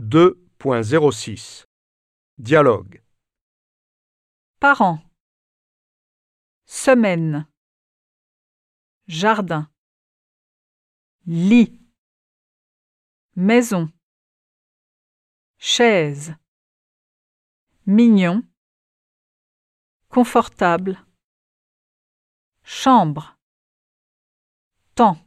2.06 Dialogue Parents. Semaine. Jardin. Lit. Maison. Chaise. Mignon. Confortable. Chambre. Temps.